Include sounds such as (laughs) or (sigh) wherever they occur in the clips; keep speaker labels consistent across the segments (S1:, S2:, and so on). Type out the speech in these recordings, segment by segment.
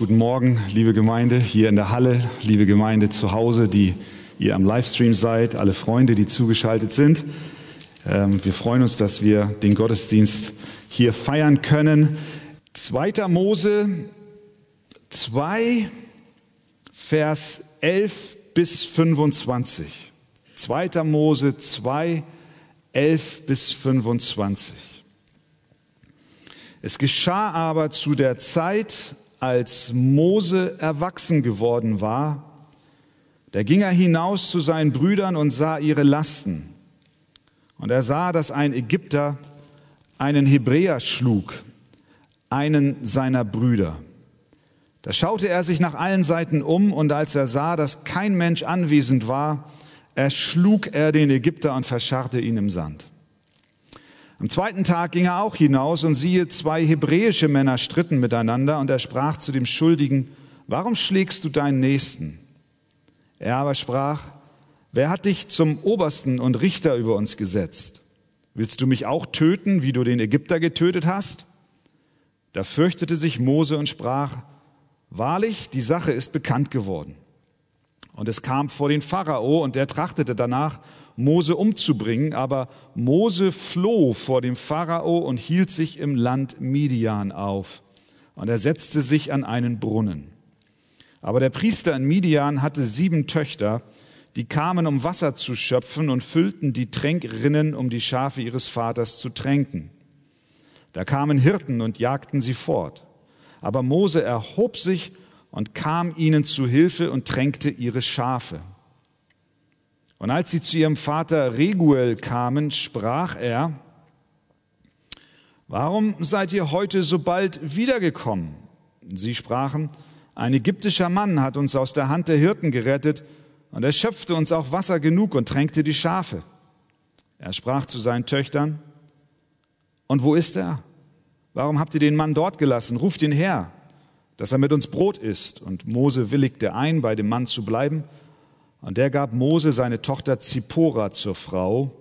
S1: Guten Morgen, liebe Gemeinde hier in der Halle, liebe Gemeinde zu Hause, die ihr am Livestream seid, alle Freunde, die zugeschaltet sind. Ähm, wir freuen uns, dass wir den Gottesdienst hier feiern können. 2. Mose 2, Vers 11 bis 25. 2. Mose 2, 11 bis 25. Es geschah aber zu der Zeit, als Mose erwachsen geworden war, da ging er hinaus zu seinen Brüdern und sah ihre Lasten. Und er sah, dass ein Ägypter einen Hebräer schlug, einen seiner Brüder. Da schaute er sich nach allen Seiten um und als er sah, dass kein Mensch anwesend war, erschlug er den Ägypter und verscharrte ihn im Sand. Am zweiten Tag ging er auch hinaus und siehe, zwei hebräische Männer stritten miteinander und er sprach zu dem Schuldigen, warum schlägst du deinen Nächsten? Er aber sprach, wer hat dich zum Obersten und Richter über uns gesetzt? Willst du mich auch töten, wie du den Ägypter getötet hast? Da fürchtete sich Mose und sprach, wahrlich, die Sache ist bekannt geworden. Und es kam vor den Pharao und der trachtete danach, Mose umzubringen, aber Mose floh vor dem Pharao und hielt sich im Land Midian auf. Und er setzte sich an einen Brunnen. Aber der Priester in Midian hatte sieben Töchter, die kamen, um Wasser zu schöpfen und füllten die Tränkrinnen, um die Schafe ihres Vaters zu tränken. Da kamen Hirten und jagten sie fort. Aber Mose erhob sich und kam ihnen zu Hilfe und tränkte ihre Schafe. Und als sie zu ihrem Vater Reguel kamen, sprach er, Warum seid ihr heute so bald wiedergekommen? Sie sprachen, ein ägyptischer Mann hat uns aus der Hand der Hirten gerettet und er schöpfte uns auch Wasser genug und tränkte die Schafe. Er sprach zu seinen Töchtern, und wo ist er? Warum habt ihr den Mann dort gelassen? Ruft ihn her, dass er mit uns Brot isst. Und Mose willigte ein, bei dem Mann zu bleiben. Und der gab Mose seine Tochter Zippora zur Frau,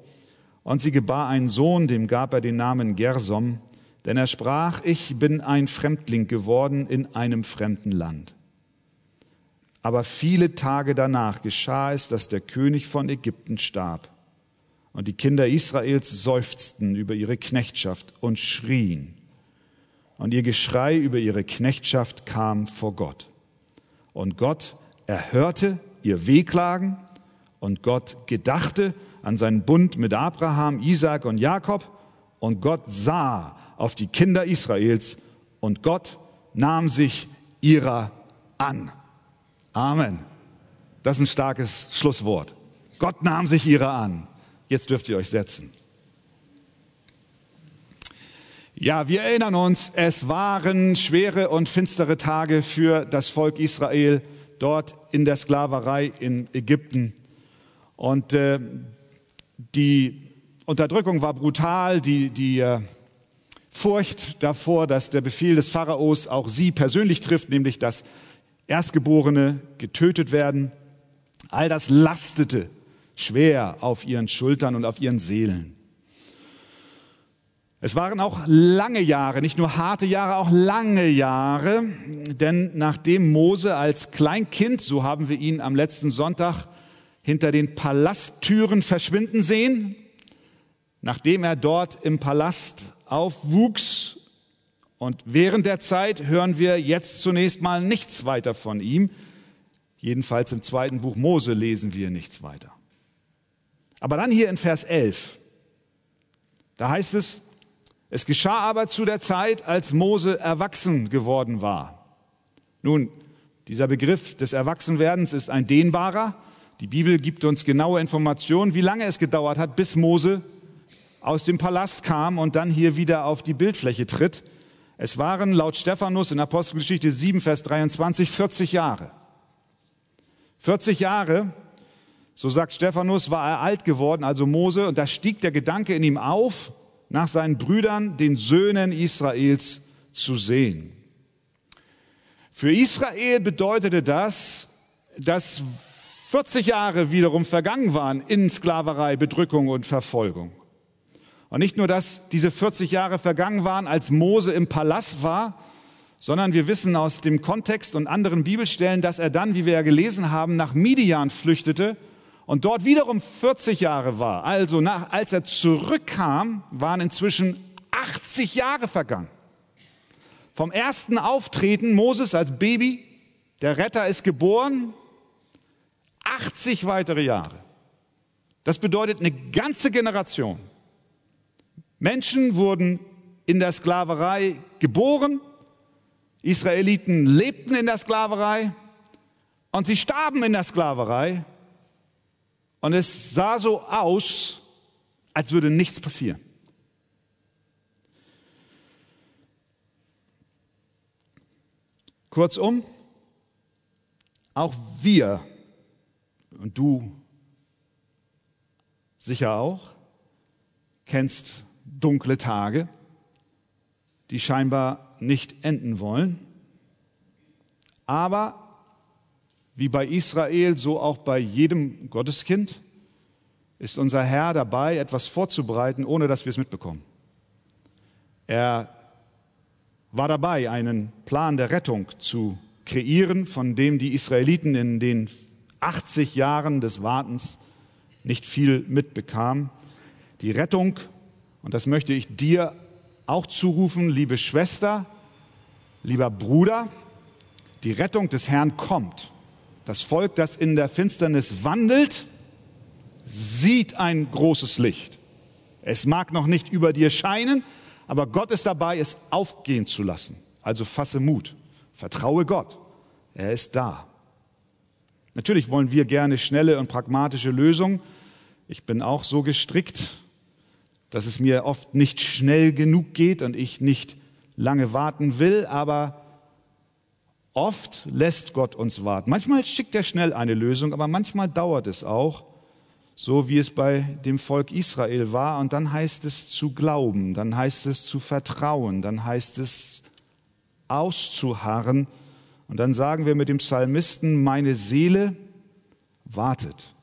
S1: und sie gebar einen Sohn, dem gab er den Namen Gersom, denn er sprach, ich bin ein Fremdling geworden in einem fremden Land. Aber viele Tage danach geschah es, dass der König von Ägypten starb. Und die Kinder Israels seufzten über ihre Knechtschaft und schrien. Und ihr Geschrei über ihre Knechtschaft kam vor Gott. Und Gott erhörte ihr Wehklagen und Gott gedachte an seinen Bund mit Abraham, Isaac und Jakob und Gott sah auf die Kinder Israels und Gott nahm sich ihrer an. Amen. Das ist ein starkes Schlusswort. Gott nahm sich ihrer an. Jetzt dürft ihr euch setzen. Ja, wir erinnern uns, es waren schwere und finstere Tage für das Volk Israel dort in der Sklaverei in Ägypten. Und äh, die Unterdrückung war brutal, die, die äh, Furcht davor, dass der Befehl des Pharaos auch sie persönlich trifft, nämlich dass Erstgeborene getötet werden. All das lastete schwer auf ihren Schultern und auf ihren Seelen. Es waren auch lange Jahre, nicht nur harte Jahre, auch lange Jahre, denn nachdem Mose als Kleinkind, so haben wir ihn am letzten Sonntag hinter den Palasttüren verschwinden sehen, nachdem er dort im Palast aufwuchs und während der Zeit hören wir jetzt zunächst mal nichts weiter von ihm, jedenfalls im zweiten Buch Mose lesen wir nichts weiter. Aber dann hier in Vers 11, da heißt es, es geschah aber zu der Zeit, als Mose erwachsen geworden war. Nun, dieser Begriff des Erwachsenwerdens ist ein dehnbarer. Die Bibel gibt uns genaue Informationen, wie lange es gedauert hat, bis Mose aus dem Palast kam und dann hier wieder auf die Bildfläche tritt. Es waren laut Stephanus in Apostelgeschichte 7, Vers 23 40 Jahre. 40 Jahre, so sagt Stephanus, war er alt geworden, also Mose, und da stieg der Gedanke in ihm auf, nach seinen Brüdern, den Söhnen Israels, zu sehen. Für Israel bedeutete das, dass 40 Jahre wiederum vergangen waren in Sklaverei, Bedrückung und Verfolgung. Und nicht nur, dass diese 40 Jahre vergangen waren, als Mose im Palast war, sondern wir wissen aus dem Kontext und anderen Bibelstellen, dass er dann, wie wir ja gelesen haben, nach Midian flüchtete und dort wiederum 40 Jahre war. Also nach, als er zurückkam, waren inzwischen 80 Jahre vergangen. Vom ersten Auftreten Moses als Baby, der Retter ist geboren, 80 weitere Jahre. Das bedeutet eine ganze Generation. Menschen wurden in der Sklaverei geboren, Israeliten lebten in der Sklaverei und sie starben in der Sklaverei und es sah so aus, als würde nichts passieren. Kurzum, auch wir und du sicher auch kennst dunkle Tage, die scheinbar nicht enden wollen. Aber wie bei Israel, so auch bei jedem Gotteskind ist unser Herr dabei, etwas vorzubereiten, ohne dass wir es mitbekommen. Er war dabei, einen Plan der Rettung zu kreieren, von dem die Israeliten in den 80 Jahren des Wartens nicht viel mitbekamen. Die Rettung, und das möchte ich dir auch zurufen, liebe Schwester, lieber Bruder, die Rettung des Herrn kommt. Das Volk, das in der Finsternis wandelt, sieht ein großes Licht. Es mag noch nicht über dir scheinen, aber Gott ist dabei, es aufgehen zu lassen. Also fasse Mut, vertraue Gott, er ist da. Natürlich wollen wir gerne schnelle und pragmatische Lösungen. Ich bin auch so gestrickt, dass es mir oft nicht schnell genug geht und ich nicht lange warten will, aber oft lässt Gott uns warten. Manchmal schickt er schnell eine Lösung, aber manchmal dauert es auch so wie es bei dem Volk Israel war. Und dann heißt es zu glauben, dann heißt es zu vertrauen, dann heißt es auszuharren. Und dann sagen wir mit dem Psalmisten, meine Seele wartet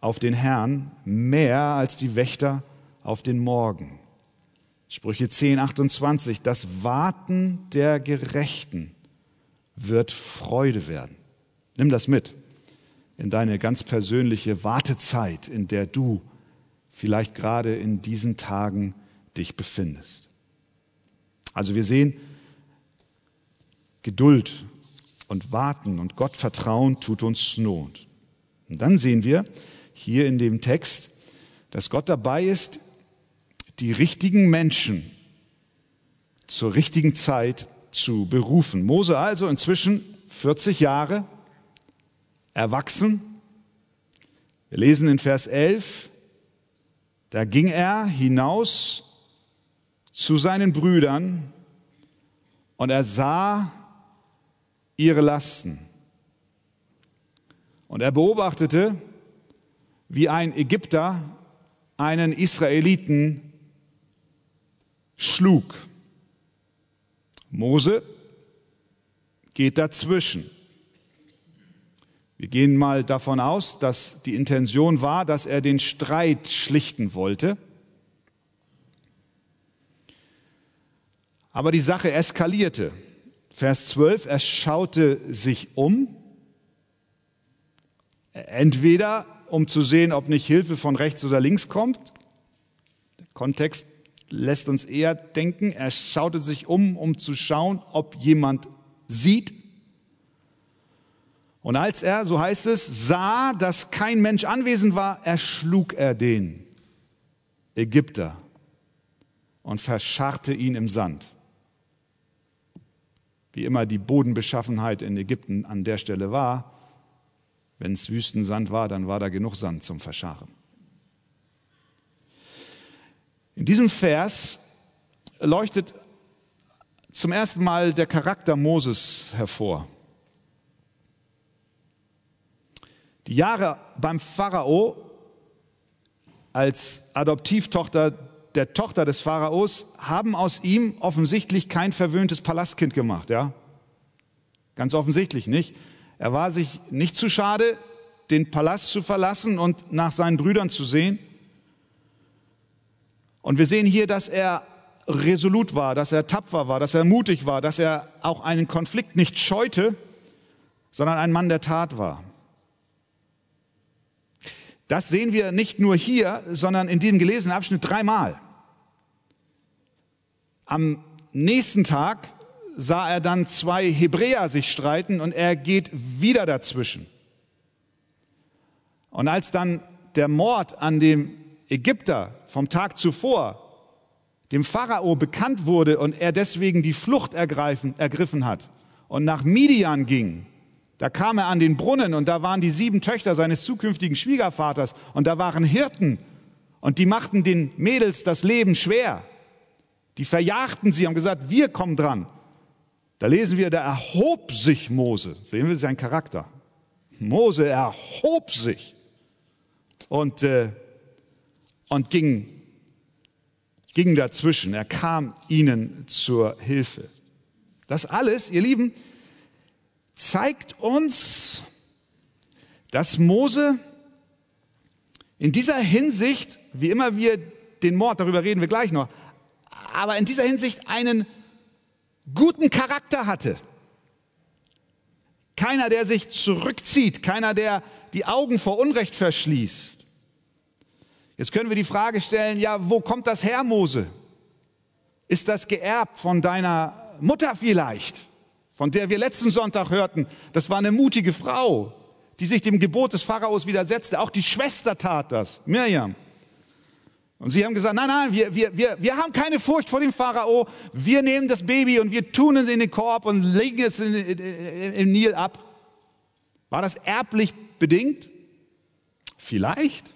S1: auf den Herrn mehr als die Wächter auf den Morgen. Sprüche 10, 28, das Warten der Gerechten wird Freude werden. Nimm das mit in deine ganz persönliche Wartezeit, in der du vielleicht gerade in diesen Tagen dich befindest. Also wir sehen, Geduld und Warten und Gott vertrauen tut uns Not. Und dann sehen wir hier in dem Text, dass Gott dabei ist, die richtigen Menschen zur richtigen Zeit zu berufen. Mose also inzwischen 40 Jahre erwachsen. Wir lesen in Vers 11, da ging er hinaus zu seinen Brüdern und er sah ihre Lasten. Und er beobachtete, wie ein Ägypter einen Israeliten schlug. Mose geht dazwischen. Wir gehen mal davon aus, dass die Intention war, dass er den Streit schlichten wollte. Aber die Sache eskalierte. Vers 12, er schaute sich um, entweder um zu sehen, ob nicht Hilfe von rechts oder links kommt. Der Kontext lässt uns eher denken, er schaute sich um, um zu schauen, ob jemand sieht. Und als er, so heißt es, sah, dass kein Mensch anwesend war, erschlug er den Ägypter und verscharrte ihn im Sand. Wie immer die Bodenbeschaffenheit in Ägypten an der Stelle war, wenn es Wüstensand war, dann war da genug Sand zum Verscharren. In diesem Vers leuchtet zum ersten Mal der Charakter Moses hervor. Die Jahre beim Pharao als Adoptivtochter der Tochter des Pharaos haben aus ihm offensichtlich kein verwöhntes Palastkind gemacht, ja? Ganz offensichtlich nicht. Er war sich nicht zu schade, den Palast zu verlassen und nach seinen Brüdern zu sehen. Und wir sehen hier, dass er resolut war, dass er tapfer war, dass er mutig war, dass er auch einen Konflikt nicht scheute, sondern ein Mann der Tat war. Das sehen wir nicht nur hier, sondern in diesem gelesenen Abschnitt dreimal. Am nächsten Tag sah er dann zwei Hebräer sich streiten und er geht wieder dazwischen. Und als dann der Mord an dem Ägypter vom Tag zuvor dem Pharao bekannt wurde und er deswegen die Flucht ergreifen, ergriffen hat und nach Midian ging, da kam er an den Brunnen und da waren die sieben Töchter seines zukünftigen Schwiegervaters und da waren Hirten und die machten den Mädels das Leben schwer. Die verjagten sie, haben gesagt, wir kommen dran. Da lesen wir, da erhob sich Mose. Sehen wir seinen Charakter. Mose erhob sich und, äh, und ging, ging dazwischen. Er kam ihnen zur Hilfe. Das alles, ihr Lieben, zeigt uns, dass Mose in dieser Hinsicht, wie immer wir den Mord, darüber reden wir gleich noch, aber in dieser Hinsicht einen guten Charakter hatte. Keiner, der sich zurückzieht, keiner, der die Augen vor Unrecht verschließt. Jetzt können wir die Frage stellen, ja, wo kommt das her, Mose? Ist das geerbt von deiner Mutter vielleicht? von der wir letzten Sonntag hörten, das war eine mutige Frau, die sich dem Gebot des Pharaos widersetzte. Auch die Schwester tat das, Mirjam. Und sie haben gesagt, nein, nein, wir, wir, wir, wir haben keine Furcht vor dem Pharao. Wir nehmen das Baby und wir tun es in den Korb und legen es in, in, im Nil ab. War das erblich bedingt? Vielleicht.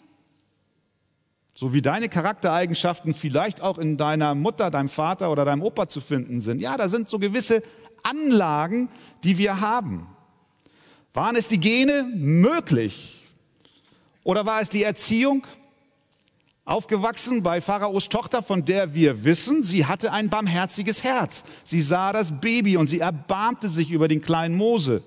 S1: So wie deine Charaktereigenschaften vielleicht auch in deiner Mutter, deinem Vater oder deinem Opa zu finden sind. Ja, da sind so gewisse Anlagen, die wir haben. Waren es die Gene? Möglich. Oder war es die Erziehung? Aufgewachsen bei Pharaos Tochter, von der wir wissen, sie hatte ein barmherziges Herz. Sie sah das Baby und sie erbarmte sich über den kleinen Mose.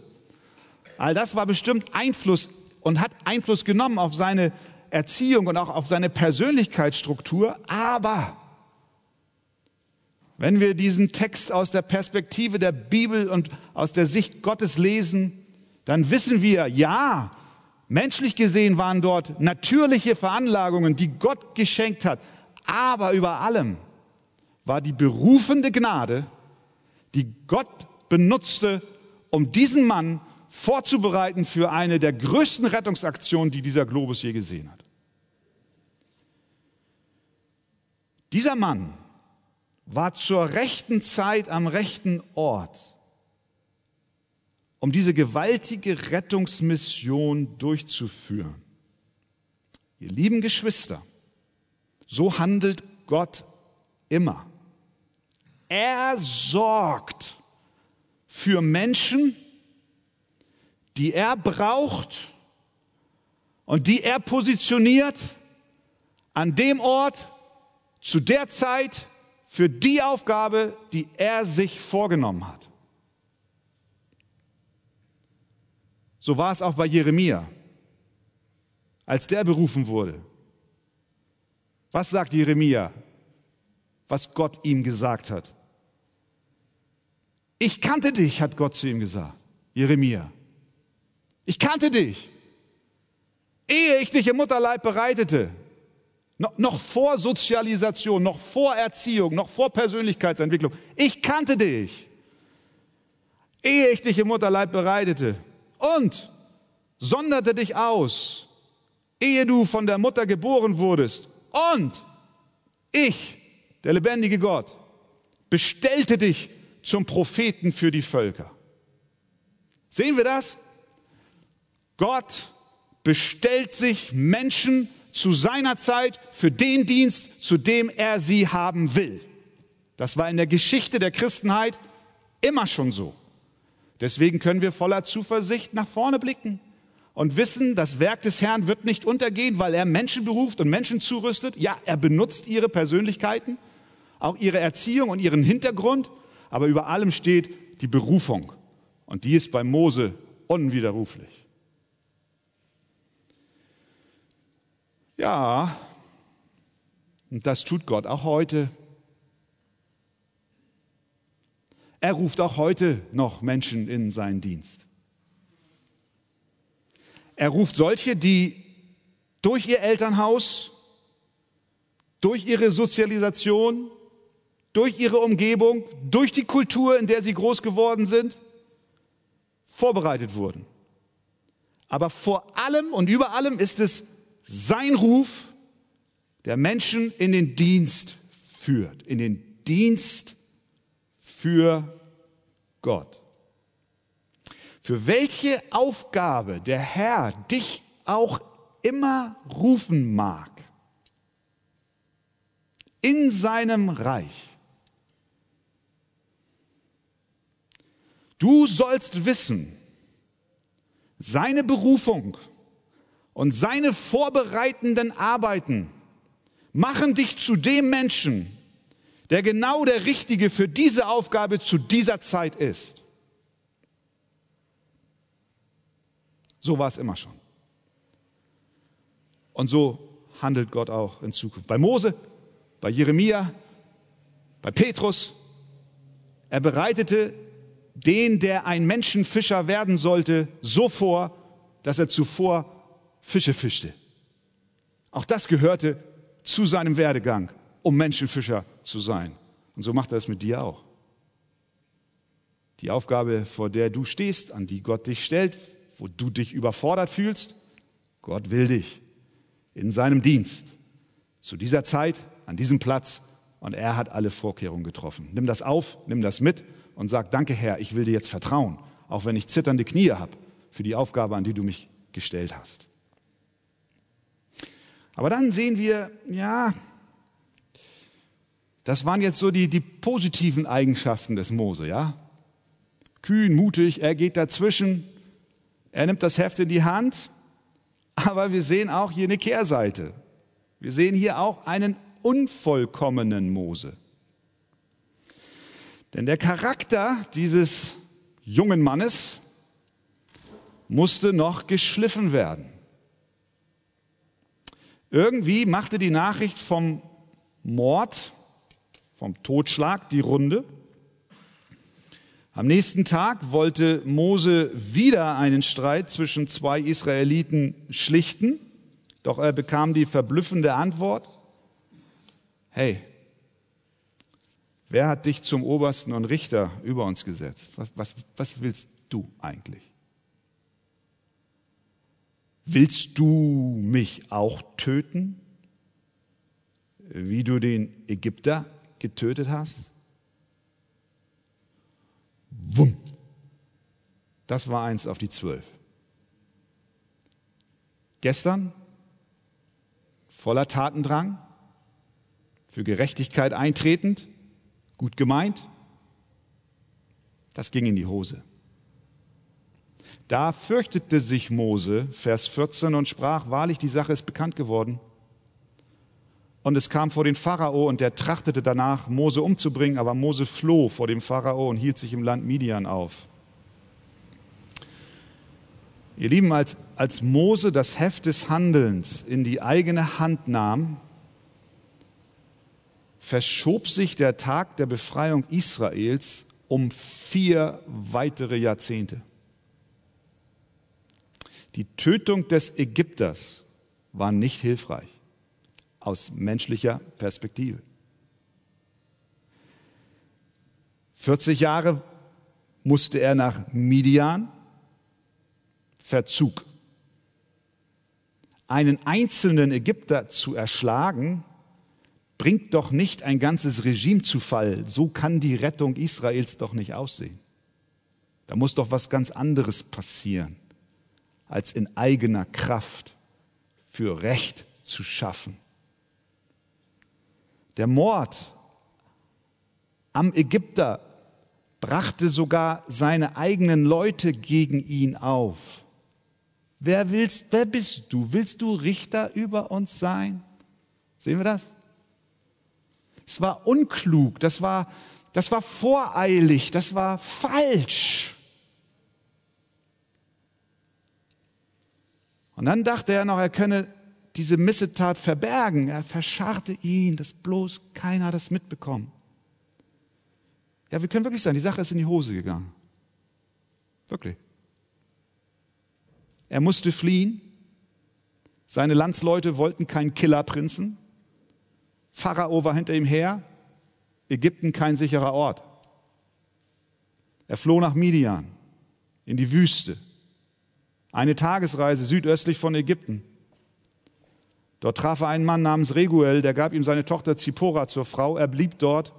S1: All das war bestimmt Einfluss und hat Einfluss genommen auf seine Erziehung und auch auf seine Persönlichkeitsstruktur. Aber wenn wir diesen Text aus der Perspektive der Bibel und aus der Sicht Gottes lesen, dann wissen wir, ja, menschlich gesehen waren dort natürliche Veranlagungen, die Gott geschenkt hat. Aber über allem war die berufende Gnade, die Gott benutzte, um diesen Mann vorzubereiten für eine der größten Rettungsaktionen, die dieser Globus je gesehen hat. Dieser Mann war zur rechten Zeit am rechten Ort, um diese gewaltige Rettungsmission durchzuführen. Ihr lieben Geschwister, so handelt Gott immer. Er sorgt für Menschen, die er braucht und die er positioniert an dem Ort, zu der Zeit, für die Aufgabe, die er sich vorgenommen hat. So war es auch bei Jeremia, als der berufen wurde. Was sagt Jeremia, was Gott ihm gesagt hat? Ich kannte dich, hat Gott zu ihm gesagt, Jeremia. Ich kannte dich, ehe ich dich im Mutterleib bereitete. Noch, vor Sozialisation, noch vor Erziehung, noch vor Persönlichkeitsentwicklung. Ich kannte dich, ehe ich dich im Mutterleib bereitete und sonderte dich aus, ehe du von der Mutter geboren wurdest. Und ich, der lebendige Gott, bestellte dich zum Propheten für die Völker. Sehen wir das? Gott bestellt sich Menschen zu seiner Zeit für den Dienst, zu dem er sie haben will. Das war in der Geschichte der Christenheit immer schon so. Deswegen können wir voller Zuversicht nach vorne blicken und wissen, das Werk des Herrn wird nicht untergehen, weil er Menschen beruft und Menschen zurüstet. Ja, er benutzt ihre Persönlichkeiten, auch ihre Erziehung und ihren Hintergrund, aber über allem steht die Berufung. Und die ist bei Mose unwiderruflich. Ja, und das tut Gott auch heute. Er ruft auch heute noch Menschen in seinen Dienst. Er ruft solche, die durch ihr Elternhaus, durch ihre Sozialisation, durch ihre Umgebung, durch die Kultur, in der sie groß geworden sind, vorbereitet wurden. Aber vor allem und über allem ist es sein Ruf, der Menschen in den Dienst führt, in den Dienst für Gott. Für welche Aufgabe der Herr dich auch immer rufen mag, in seinem Reich. Du sollst wissen, seine Berufung und seine vorbereitenden Arbeiten machen dich zu dem Menschen, der genau der Richtige für diese Aufgabe zu dieser Zeit ist. So war es immer schon. Und so handelt Gott auch in Zukunft. Bei Mose, bei Jeremia, bei Petrus. Er bereitete den, der ein Menschenfischer werden sollte, so vor, dass er zuvor Fische fischte. Auch das gehörte zu seinem Werdegang, um Menschenfischer zu sein. Und so macht er es mit dir auch. Die Aufgabe, vor der du stehst, an die Gott dich stellt, wo du dich überfordert fühlst, Gott will dich in seinem Dienst zu dieser Zeit, an diesem Platz und er hat alle Vorkehrungen getroffen. Nimm das auf, nimm das mit und sag, danke Herr, ich will dir jetzt vertrauen, auch wenn ich zitternde Knie habe für die Aufgabe, an die du mich gestellt hast. Aber dann sehen wir, ja, das waren jetzt so die, die positiven Eigenschaften des Mose, ja. Kühn, mutig, er geht dazwischen, er nimmt das Heft in die Hand, aber wir sehen auch hier eine Kehrseite. Wir sehen hier auch einen unvollkommenen Mose. Denn der Charakter dieses jungen Mannes musste noch geschliffen werden. Irgendwie machte die Nachricht vom Mord, vom Totschlag die Runde. Am nächsten Tag wollte Mose wieder einen Streit zwischen zwei Israeliten schlichten, doch er bekam die verblüffende Antwort, hey, wer hat dich zum Obersten und Richter über uns gesetzt? Was, was, was willst du eigentlich? Willst du mich auch töten, wie du den Ägypter getötet hast? Wumm. Das war eins auf die zwölf. Gestern voller Tatendrang, für Gerechtigkeit eintretend, gut gemeint, das ging in die Hose. Da fürchtete sich Mose, Vers 14, und sprach, wahrlich, die Sache ist bekannt geworden. Und es kam vor den Pharao und der trachtete danach, Mose umzubringen, aber Mose floh vor dem Pharao und hielt sich im Land Midian auf. Ihr Lieben, als, als Mose das Heft des Handelns in die eigene Hand nahm, verschob sich der Tag der Befreiung Israels um vier weitere Jahrzehnte. Die Tötung des Ägypters war nicht hilfreich aus menschlicher Perspektive. 40 Jahre musste er nach Midian, Verzug. Einen einzelnen Ägypter zu erschlagen, bringt doch nicht ein ganzes Regime zu Fall. So kann die Rettung Israels doch nicht aussehen. Da muss doch was ganz anderes passieren, als in eigener Kraft für Recht zu schaffen. Der Mord am Ägypter brachte sogar seine eigenen Leute gegen ihn auf. Wer willst, wer bist du? Willst du Richter über uns sein? Sehen wir das? Es war unklug, das war, das war voreilig, das war falsch. Und dann dachte er noch, er könne diese Missetat verbergen. Er verscharrte ihn, dass bloß keiner das mitbekommt. Ja, wir können wirklich sagen, die Sache ist in die Hose gegangen. Wirklich. Er musste fliehen. Seine Landsleute wollten keinen Killerprinzen. Pharao war hinter ihm her. Ägypten kein sicherer Ort. Er floh nach Midian, in die Wüste. Eine Tagesreise südöstlich von Ägypten. Dort traf er einen Mann namens Reguel, der gab ihm seine Tochter Zippora zur Frau. Er blieb dort,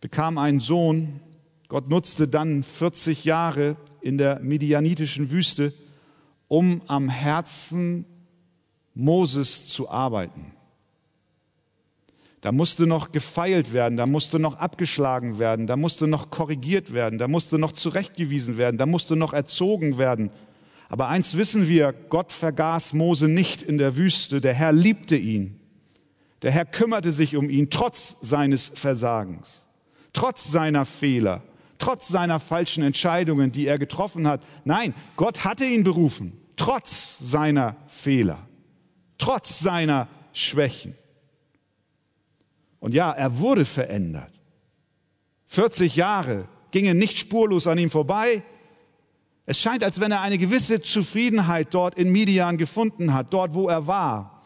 S1: bekam einen Sohn. Gott nutzte dann 40 Jahre in der midianitischen Wüste, um am Herzen Moses zu arbeiten. Da musste noch gefeilt werden, da musste noch abgeschlagen werden, da musste noch korrigiert werden, da musste noch zurechtgewiesen werden, da musste noch erzogen werden. Aber eins wissen wir, Gott vergaß Mose nicht in der Wüste, der Herr liebte ihn. Der Herr kümmerte sich um ihn trotz seines Versagens, trotz seiner Fehler, trotz seiner falschen Entscheidungen, die er getroffen hat. Nein, Gott hatte ihn berufen, trotz seiner Fehler, trotz seiner Schwächen. Und ja, er wurde verändert. 40 Jahre gingen nicht spurlos an ihm vorbei. Es scheint, als wenn er eine gewisse Zufriedenheit dort in Midian gefunden hat, dort wo er war.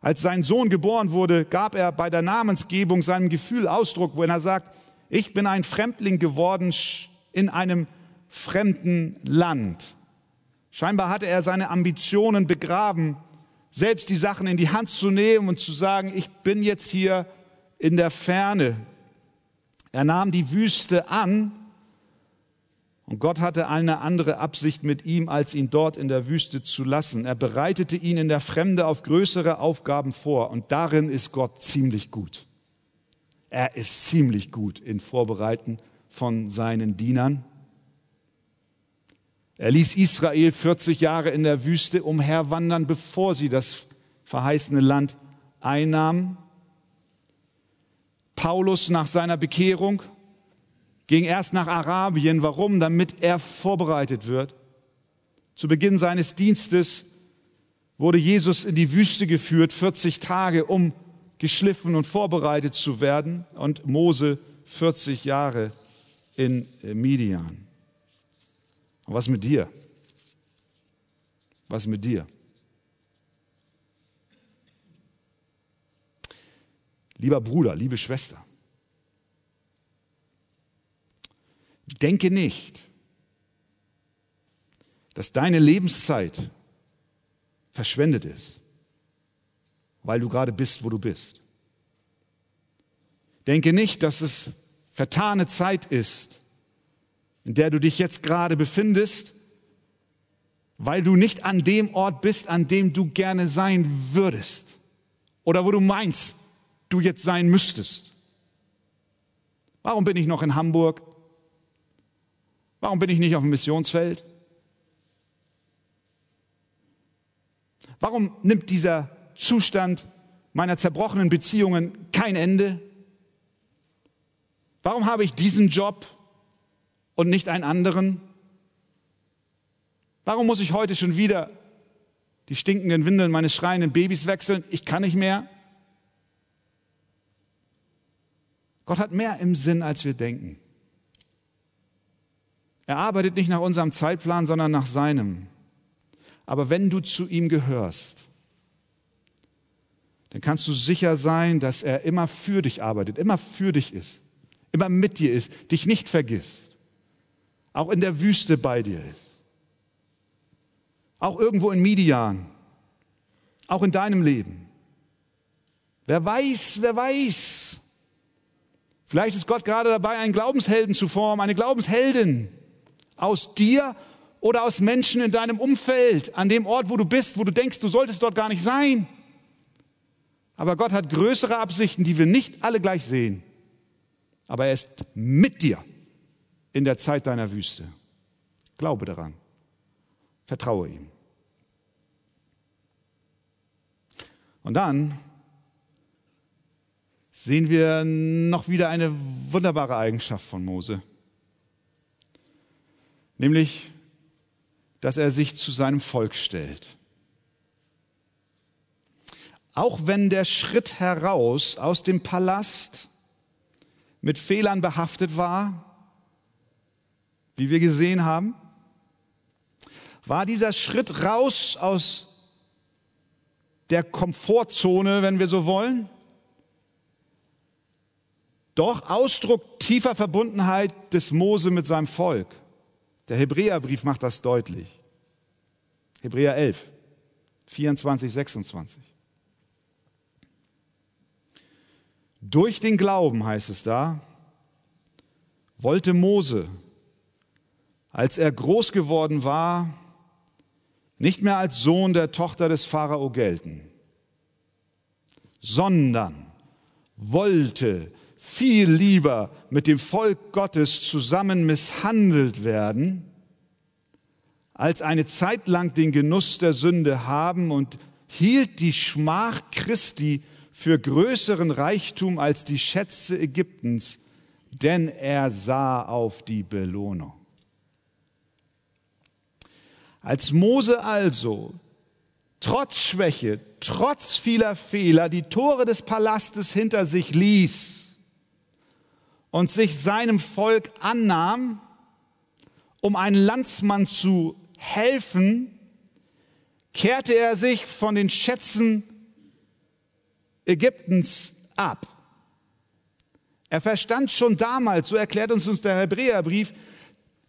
S1: Als sein Sohn geboren wurde, gab er bei der Namensgebung seinem Gefühl Ausdruck, wenn er sagt, ich bin ein Fremdling geworden in einem fremden Land. Scheinbar hatte er seine Ambitionen begraben, selbst die Sachen in die Hand zu nehmen und zu sagen, ich bin jetzt hier in der Ferne. Er nahm die Wüste an und Gott hatte eine andere Absicht mit ihm, als ihn dort in der Wüste zu lassen. Er bereitete ihn in der Fremde auf größere Aufgaben vor und darin ist Gott ziemlich gut. Er ist ziemlich gut in Vorbereiten von seinen Dienern. Er ließ Israel 40 Jahre in der Wüste umherwandern, bevor sie das verheißene Land einnahmen. Paulus nach seiner Bekehrung ging erst nach Arabien. Warum? Damit er vorbereitet wird. Zu Beginn seines Dienstes wurde Jesus in die Wüste geführt, 40 Tage, um geschliffen und vorbereitet zu werden und Mose 40 Jahre in Midian. Und was mit dir? Was mit dir? Lieber Bruder, liebe Schwester, denke nicht, dass deine Lebenszeit verschwendet ist weil du gerade bist, wo du bist. Denke nicht, dass es vertane Zeit ist, in der du dich jetzt gerade befindest, weil du nicht an dem Ort bist, an dem du gerne sein würdest oder wo du meinst, du jetzt sein müsstest. Warum bin ich noch in Hamburg? Warum bin ich nicht auf dem Missionsfeld? Warum nimmt dieser Zustand meiner zerbrochenen Beziehungen kein Ende? Warum habe ich diesen Job und nicht einen anderen? Warum muss ich heute schon wieder die stinkenden Windeln meines schreienden Babys wechseln? Ich kann nicht mehr. Gott hat mehr im Sinn, als wir denken. Er arbeitet nicht nach unserem Zeitplan, sondern nach seinem. Aber wenn du zu ihm gehörst, dann kannst du sicher sein, dass er immer für dich arbeitet, immer für dich ist, immer mit dir ist, dich nicht vergisst, auch in der Wüste bei dir ist, auch irgendwo in Midian, auch in deinem Leben. Wer weiß, wer weiß. Vielleicht ist Gott gerade dabei, einen Glaubenshelden zu formen, eine Glaubensheldin aus dir oder aus Menschen in deinem Umfeld, an dem Ort, wo du bist, wo du denkst, du solltest dort gar nicht sein. Aber Gott hat größere Absichten, die wir nicht alle gleich sehen. Aber er ist mit dir in der Zeit deiner Wüste. Glaube daran. Vertraue ihm. Und dann sehen wir noch wieder eine wunderbare Eigenschaft von Mose. Nämlich, dass er sich zu seinem Volk stellt. Auch wenn der Schritt heraus aus dem Palast mit Fehlern behaftet war, wie wir gesehen haben, war dieser Schritt raus aus der Komfortzone, wenn wir so wollen, doch Ausdruck tiefer Verbundenheit des Mose mit seinem Volk. Der Hebräerbrief macht das deutlich. Hebräer 11, 24, 26. Durch den Glauben heißt es da, wollte Mose, als er groß geworden war, nicht mehr als Sohn der Tochter des Pharao gelten, sondern wollte viel lieber mit dem Volk Gottes zusammen misshandelt werden, als eine Zeit lang den Genuss der Sünde haben und hielt die Schmach Christi für größeren Reichtum als die Schätze Ägyptens, denn er sah auf die Belohnung. Als Mose also trotz Schwäche, trotz vieler Fehler die Tore des Palastes hinter sich ließ und sich seinem Volk annahm, um einem Landsmann zu helfen, kehrte er sich von den Schätzen Ägyptens ab. Er verstand schon damals, so erklärt uns uns der Hebräerbrief,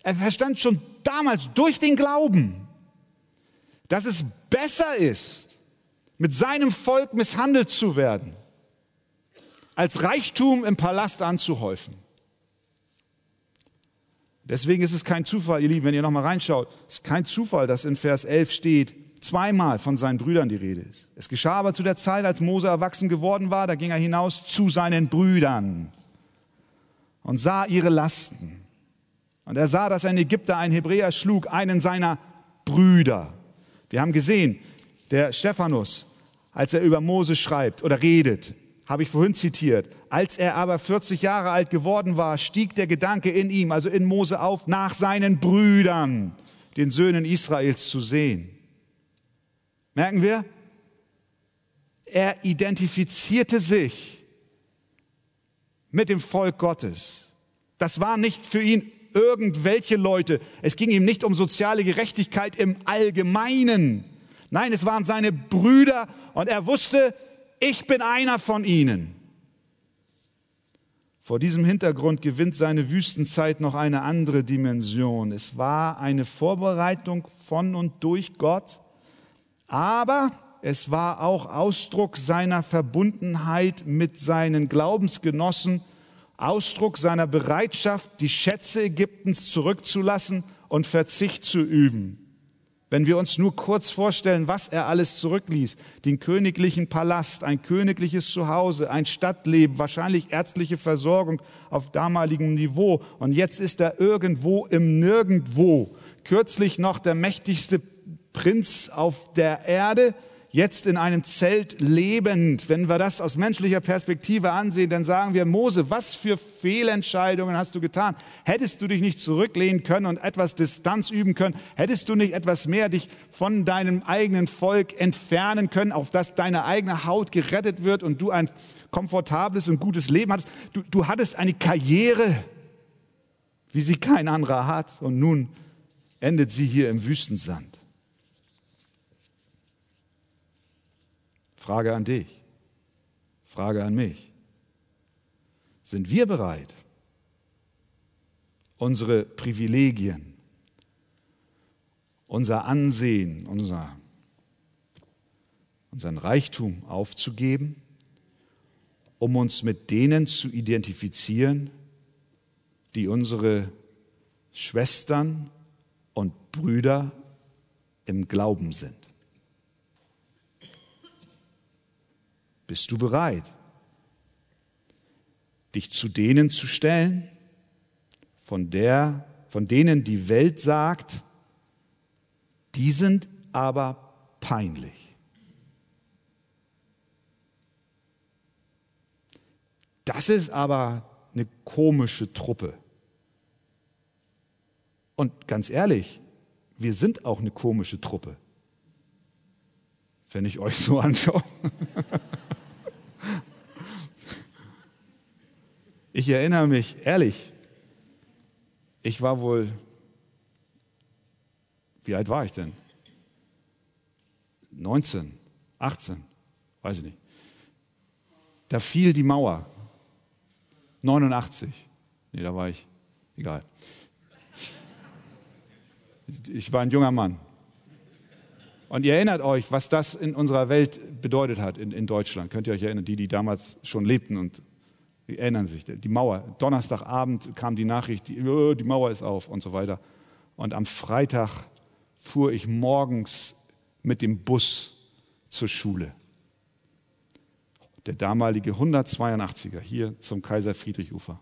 S1: er verstand schon damals durch den Glauben, dass es besser ist, mit seinem Volk misshandelt zu werden, als Reichtum im Palast anzuhäufen. Deswegen ist es kein Zufall, ihr Lieben, wenn ihr nochmal reinschaut, es ist kein Zufall, dass in Vers 11 steht, zweimal von seinen Brüdern die Rede ist. Es geschah aber zu der Zeit, als Mose erwachsen geworden war, da ging er hinaus zu seinen Brüdern und sah ihre Lasten. Und er sah, dass ein Ägypter einen Hebräer schlug, einen seiner Brüder. Wir haben gesehen, der Stephanus, als er über Mose schreibt oder redet, habe ich vorhin zitiert. Als er aber 40 Jahre alt geworden war, stieg der Gedanke in ihm, also in Mose auf, nach seinen Brüdern, den Söhnen Israels zu sehen. Merken wir? Er identifizierte sich mit dem Volk Gottes. Das war nicht für ihn irgendwelche Leute. Es ging ihm nicht um soziale Gerechtigkeit im Allgemeinen. Nein, es waren seine Brüder und er wusste, ich bin einer von ihnen. Vor diesem Hintergrund gewinnt seine Wüstenzeit noch eine andere Dimension. Es war eine Vorbereitung von und durch Gott aber es war auch Ausdruck seiner Verbundenheit mit seinen Glaubensgenossen, Ausdruck seiner Bereitschaft, die Schätze Ägyptens zurückzulassen und Verzicht zu üben. Wenn wir uns nur kurz vorstellen, was er alles zurückließ, den königlichen Palast, ein königliches Zuhause, ein Stadtleben, wahrscheinlich ärztliche Versorgung auf damaligem Niveau und jetzt ist er irgendwo im Nirgendwo. Kürzlich noch der mächtigste Prinz auf der Erde, jetzt in einem Zelt lebend. Wenn wir das aus menschlicher Perspektive ansehen, dann sagen wir, Mose, was für Fehlentscheidungen hast du getan? Hättest du dich nicht zurücklehnen können und etwas Distanz üben können? Hättest du nicht etwas mehr dich von deinem eigenen Volk entfernen können, auf dass deine eigene Haut gerettet wird und du ein komfortables und gutes Leben hattest? Du, du hattest eine Karriere, wie sie kein anderer hat und nun endet sie hier im Wüstensand. Frage an dich, Frage an mich. Sind wir bereit, unsere Privilegien, unser Ansehen, unser, unseren Reichtum aufzugeben, um uns mit denen zu identifizieren, die unsere Schwestern und Brüder im Glauben sind? Bist du bereit, dich zu denen zu stellen, von, der, von denen die Welt sagt, die sind aber peinlich. Das ist aber eine komische Truppe. Und ganz ehrlich, wir sind auch eine komische Truppe, wenn ich euch so anschaue. (laughs) Ich erinnere mich, ehrlich, ich war wohl, wie alt war ich denn? 19, 18, weiß ich nicht. Da fiel die Mauer. 89. Nee, da war ich. Egal. Ich war ein junger Mann. Und ihr erinnert euch, was das in unserer Welt bedeutet hat, in, in Deutschland. Könnt ihr euch erinnern, die, die damals schon lebten und erinnern sich. Die Mauer, Donnerstagabend kam die Nachricht, die, oh, die Mauer ist auf und so weiter. Und am Freitag fuhr ich morgens mit dem Bus zur Schule. Der damalige 182er hier zum Kaiser Friedrich Ufer.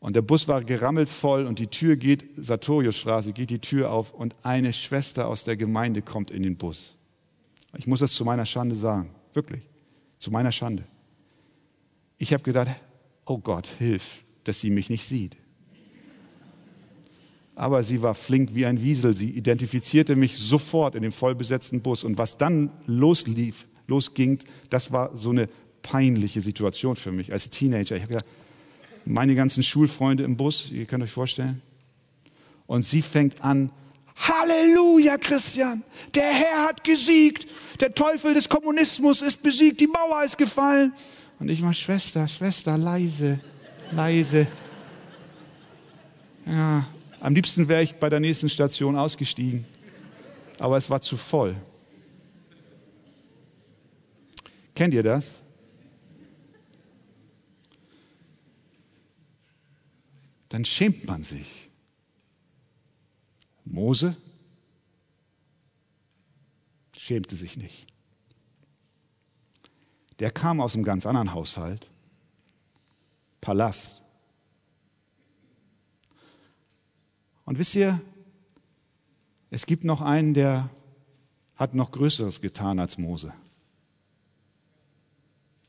S1: Und der Bus war gerammelt voll und die Tür geht, Sartoriusstraße, geht die Tür auf und eine Schwester aus der Gemeinde kommt in den Bus. Ich muss das zu meiner Schande sagen, wirklich, zu meiner Schande. Ich habe gedacht, oh Gott, hilf, dass sie mich nicht sieht. Aber sie war flink wie ein Wiesel. Sie identifizierte mich sofort in dem vollbesetzten Bus. Und was dann loslief, losging, das war so eine peinliche Situation für mich als Teenager. Ich habe gedacht, meine ganzen Schulfreunde im Bus, ihr könnt euch vorstellen. Und sie fängt an, Halleluja, Christian, der Herr hat gesiegt, der Teufel des Kommunismus ist besiegt, die Mauer ist gefallen. Und ich war Schwester, Schwester, leise, leise. Ja, am liebsten wäre ich bei der nächsten Station ausgestiegen, aber es war zu voll. Kennt ihr das? Dann schämt man sich. Mose schämte sich nicht. Der kam aus einem ganz anderen Haushalt, Palast. Und wisst ihr, es gibt noch einen, der hat noch Größeres getan als Mose.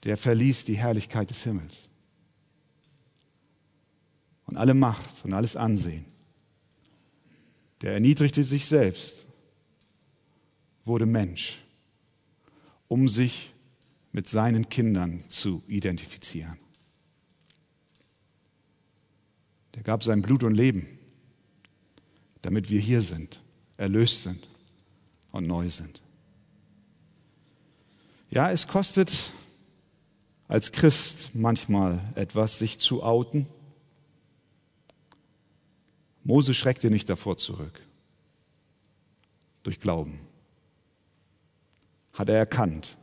S1: Der verließ die Herrlichkeit des Himmels und alle Macht und alles Ansehen. Der erniedrigte sich selbst, wurde Mensch, um sich mit seinen Kindern zu identifizieren. Der gab sein Blut und Leben, damit wir hier sind, erlöst sind und neu sind. Ja, es kostet als Christ manchmal etwas, sich zu outen. Mose schreckte nicht davor zurück. Durch Glauben hat er erkannt,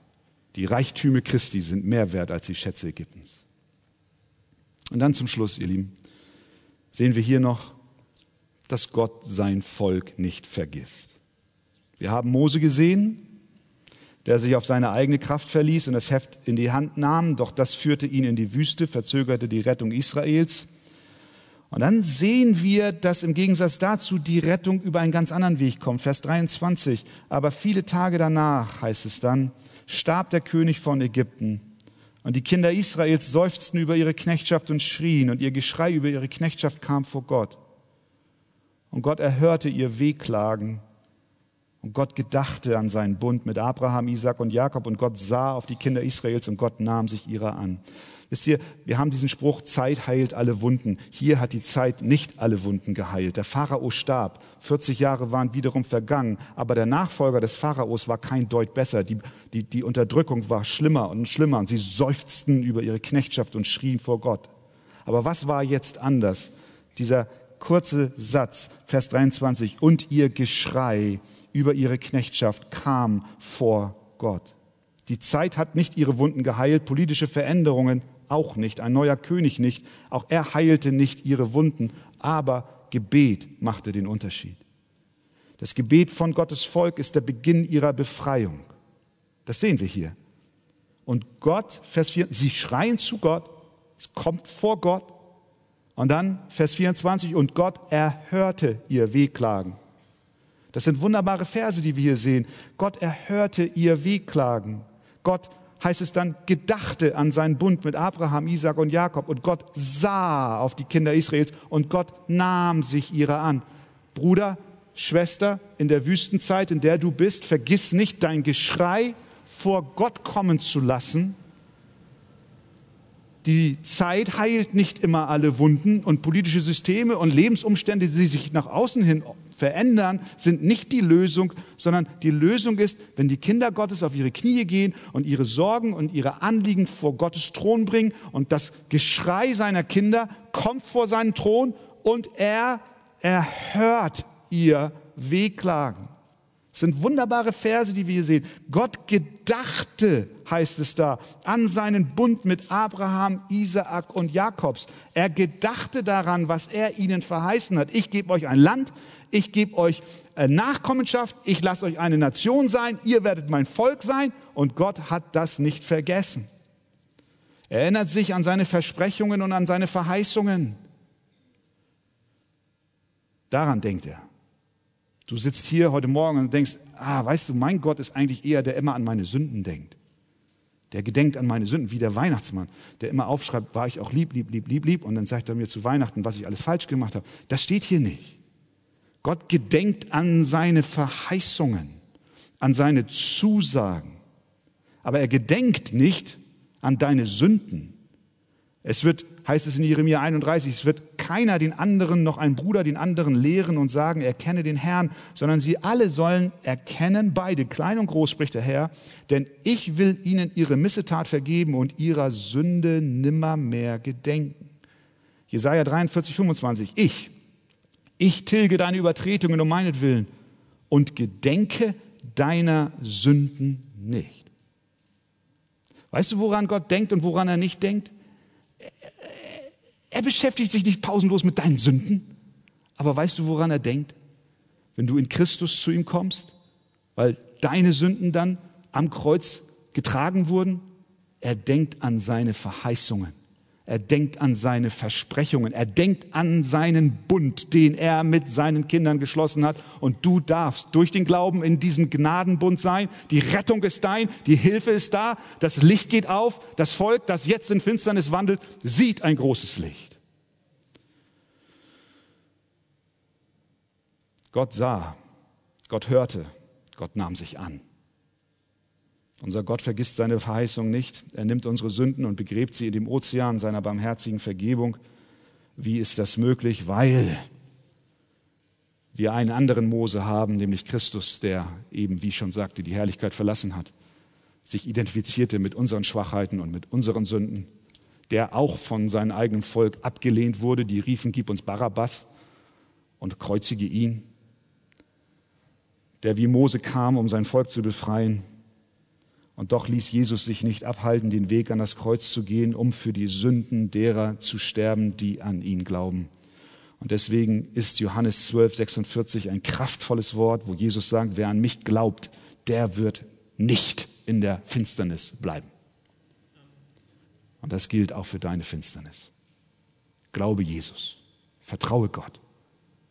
S1: die Reichtümer Christi sind mehr wert als die Schätze Ägyptens. Und dann zum Schluss, ihr Lieben, sehen wir hier noch, dass Gott sein Volk nicht vergisst. Wir haben Mose gesehen, der sich auf seine eigene Kraft verließ und das Heft in die Hand nahm, doch das führte ihn in die Wüste, verzögerte die Rettung Israels. Und dann sehen wir, dass im Gegensatz dazu die Rettung über einen ganz anderen Weg kommt. Vers 23. Aber viele Tage danach, heißt es dann, starb der König von Ägypten. Und die Kinder Israels seufzten über ihre Knechtschaft und schrien, und ihr Geschrei über ihre Knechtschaft kam vor Gott. Und Gott erhörte ihr Wehklagen. Und Gott gedachte an seinen Bund mit Abraham, Isaac und Jakob. Und Gott sah auf die Kinder Israels und Gott nahm sich ihrer an. Wisst ihr, wir haben diesen Spruch, Zeit heilt alle Wunden. Hier hat die Zeit nicht alle Wunden geheilt. Der Pharao starb, 40 Jahre waren wiederum vergangen, aber der Nachfolger des Pharaos war kein Deut besser. Die, die, die Unterdrückung war schlimmer und schlimmer und sie seufzten über ihre Knechtschaft und schrien vor Gott. Aber was war jetzt anders? Dieser kurze Satz, Vers 23, und ihr Geschrei über ihre Knechtschaft kam vor Gott. Die Zeit hat nicht ihre Wunden geheilt, politische Veränderungen auch nicht, ein neuer König nicht, auch er heilte nicht ihre Wunden, aber Gebet machte den Unterschied. Das Gebet von Gottes Volk ist der Beginn ihrer Befreiung. Das sehen wir hier. Und Gott, Vers 4, sie schreien zu Gott, es kommt vor Gott. Und dann Vers 24, und Gott erhörte ihr Wehklagen. Das sind wunderbare Verse, die wir hier sehen. Gott erhörte ihr Wehklagen. Gott heißt es dann, gedachte an seinen Bund mit Abraham, Isaac und Jakob und Gott sah auf die Kinder Israels und Gott nahm sich ihrer an. Bruder, Schwester, in der Wüstenzeit, in der du bist, vergiss nicht dein Geschrei vor Gott kommen zu lassen Die Zeit heilt nicht immer alle Wunden und politische Systeme und Lebensumstände, die sich nach außen hin verändern, sind nicht die Lösung, sondern die Lösung ist, wenn die Kinder Gottes auf ihre Knie gehen und ihre Sorgen und ihre Anliegen vor Gottes Thron bringen und das Geschrei seiner Kinder kommt vor seinen Thron und er erhört ihr Wehklagen. Das sind wunderbare Verse, die wir hier sehen. Gott gedachte, heißt es da, an seinen Bund mit Abraham, Isaak und Jakobs. Er gedachte daran, was er ihnen verheißen hat. Ich gebe euch ein Land, ich gebe euch äh, Nachkommenschaft, ich lasse euch eine Nation sein, ihr werdet mein Volk sein. Und Gott hat das nicht vergessen. Er erinnert sich an seine Versprechungen und an seine Verheißungen. Daran denkt er. Du sitzt hier heute Morgen und denkst, ah, weißt du, mein Gott ist eigentlich eher, der immer an meine Sünden denkt. Der gedenkt an meine Sünden, wie der Weihnachtsmann, der immer aufschreibt, war ich auch lieb, lieb, lieb, lieb, lieb, und dann sagt er mir zu Weihnachten, was ich alles falsch gemacht habe. Das steht hier nicht. Gott gedenkt an seine Verheißungen, an seine Zusagen. Aber er gedenkt nicht an deine Sünden. Es wird heißt es in Jeremia 31, es wird keiner den anderen, noch ein Bruder den anderen lehren und sagen, erkenne den Herrn, sondern sie alle sollen erkennen, beide, klein und groß, spricht der Herr, denn ich will ihnen ihre Missetat vergeben und ihrer Sünde nimmermehr gedenken. Jesaja 43, 25, ich, ich tilge deine Übertretungen um meinetwillen und gedenke deiner Sünden nicht. Weißt du, woran Gott denkt und woran er nicht denkt? Er beschäftigt sich nicht pausenlos mit deinen Sünden. Aber weißt du, woran er denkt? Wenn du in Christus zu ihm kommst, weil deine Sünden dann am Kreuz getragen wurden, er denkt an seine Verheißungen. Er denkt an seine Versprechungen. Er denkt an seinen Bund, den er mit seinen Kindern geschlossen hat. Und du darfst durch den Glauben in diesem Gnadenbund sein. Die Rettung ist dein, die Hilfe ist da, das Licht geht auf. Das Volk, das jetzt in Finsternis wandelt, sieht ein großes Licht. Gott sah, Gott hörte, Gott nahm sich an. Unser Gott vergisst seine Verheißung nicht. Er nimmt unsere Sünden und begräbt sie in dem Ozean seiner barmherzigen Vergebung. Wie ist das möglich? Weil wir einen anderen Mose haben, nämlich Christus, der eben, wie ich schon sagte, die Herrlichkeit verlassen hat, sich identifizierte mit unseren Schwachheiten und mit unseren Sünden, der auch von seinem eigenen Volk abgelehnt wurde. Die riefen, gib uns Barabbas und kreuzige ihn. Der wie Mose kam, um sein Volk zu befreien, und doch ließ Jesus sich nicht abhalten, den Weg an das Kreuz zu gehen, um für die Sünden derer zu sterben, die an ihn glauben. Und deswegen ist Johannes 12, 46 ein kraftvolles Wort, wo Jesus sagt, wer an mich glaubt, der wird nicht in der Finsternis bleiben. Und das gilt auch für deine Finsternis. Glaube Jesus, vertraue Gott,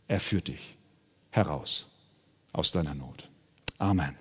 S1: er führt dich heraus aus deiner Not. Amen.